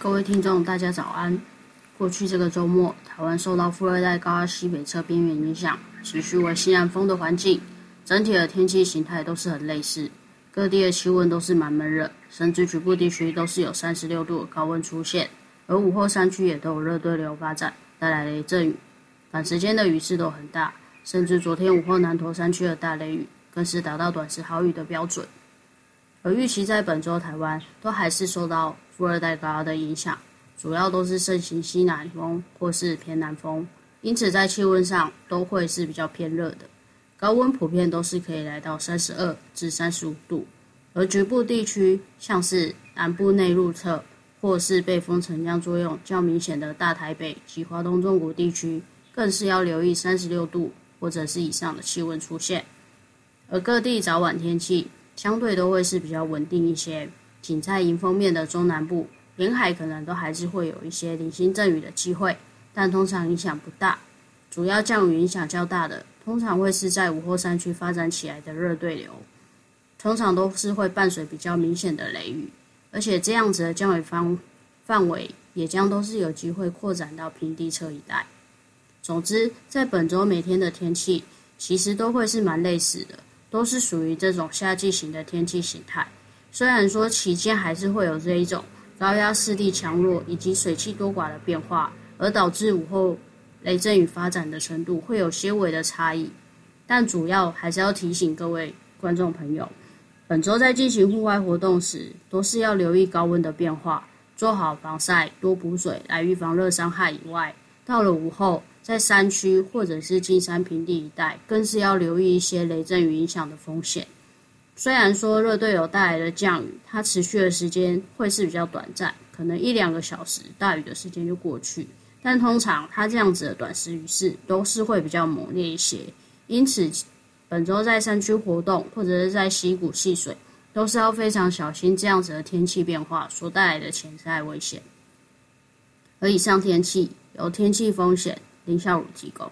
各位听众，大家早安。过去这个周末，台湾受到副热带高压西北侧边缘影响，持续为西南风的环境，整体的天气形态都是很类似，各地的气温都是蛮闷热，甚至局部地区都是有三十六度的高温出现。而午后山区也都有热对流发展，带来雷阵雨，短时间的雨势都很大，甚至昨天午后南投山区的大雷雨，更是达到短时豪雨的标准。而预期在本周台湾都还是受到富二代高压的影响，主要都是盛行西南风或是偏南风，因此在气温上都会是比较偏热的，高温普遍都是可以来到三十二至三十五度，而局部地区像是南部内陆侧或是被风沉降作用较明显的大台北及华东中国地区，更是要留意三十六度或者是以上的气温出现，而各地早晚天气相对都会是比较稳定一些。仅在迎风面的中南部沿海，可能都还是会有一些零星阵雨的机会，但通常影响不大。主要降雨影响较大的，通常会是在午后山区发展起来的热对流，通常都是会伴随比较明显的雷雨，而且这样子的降雨方范围也将都是有机会扩展到平地侧一带。总之，在本周每天的天气其实都会是蛮类似的，都是属于这种夏季型的天气形态。虽然说期间还是会有这一种高压势力强弱以及水汽多寡的变化，而导致午后雷阵雨发展的程度会有些微的差异，但主要还是要提醒各位观众朋友，本周在进行户外活动时，都是要留意高温的变化，做好防晒、多补水来预防热伤害以外，到了午后在山区或者是近山平地一带，更是要留意一些雷阵雨影响的风险。虽然说热对流带来的降雨，它持续的时间会是比较短暂，可能一两个小时，大雨的时间就过去。但通常它这样子的短时雨势都是会比较猛烈一些，因此本周在山区活动或者是在溪谷戏水，都是要非常小心这样子的天气变化所带来的潜在危险。而以上天气由天气风险林孝儒提供。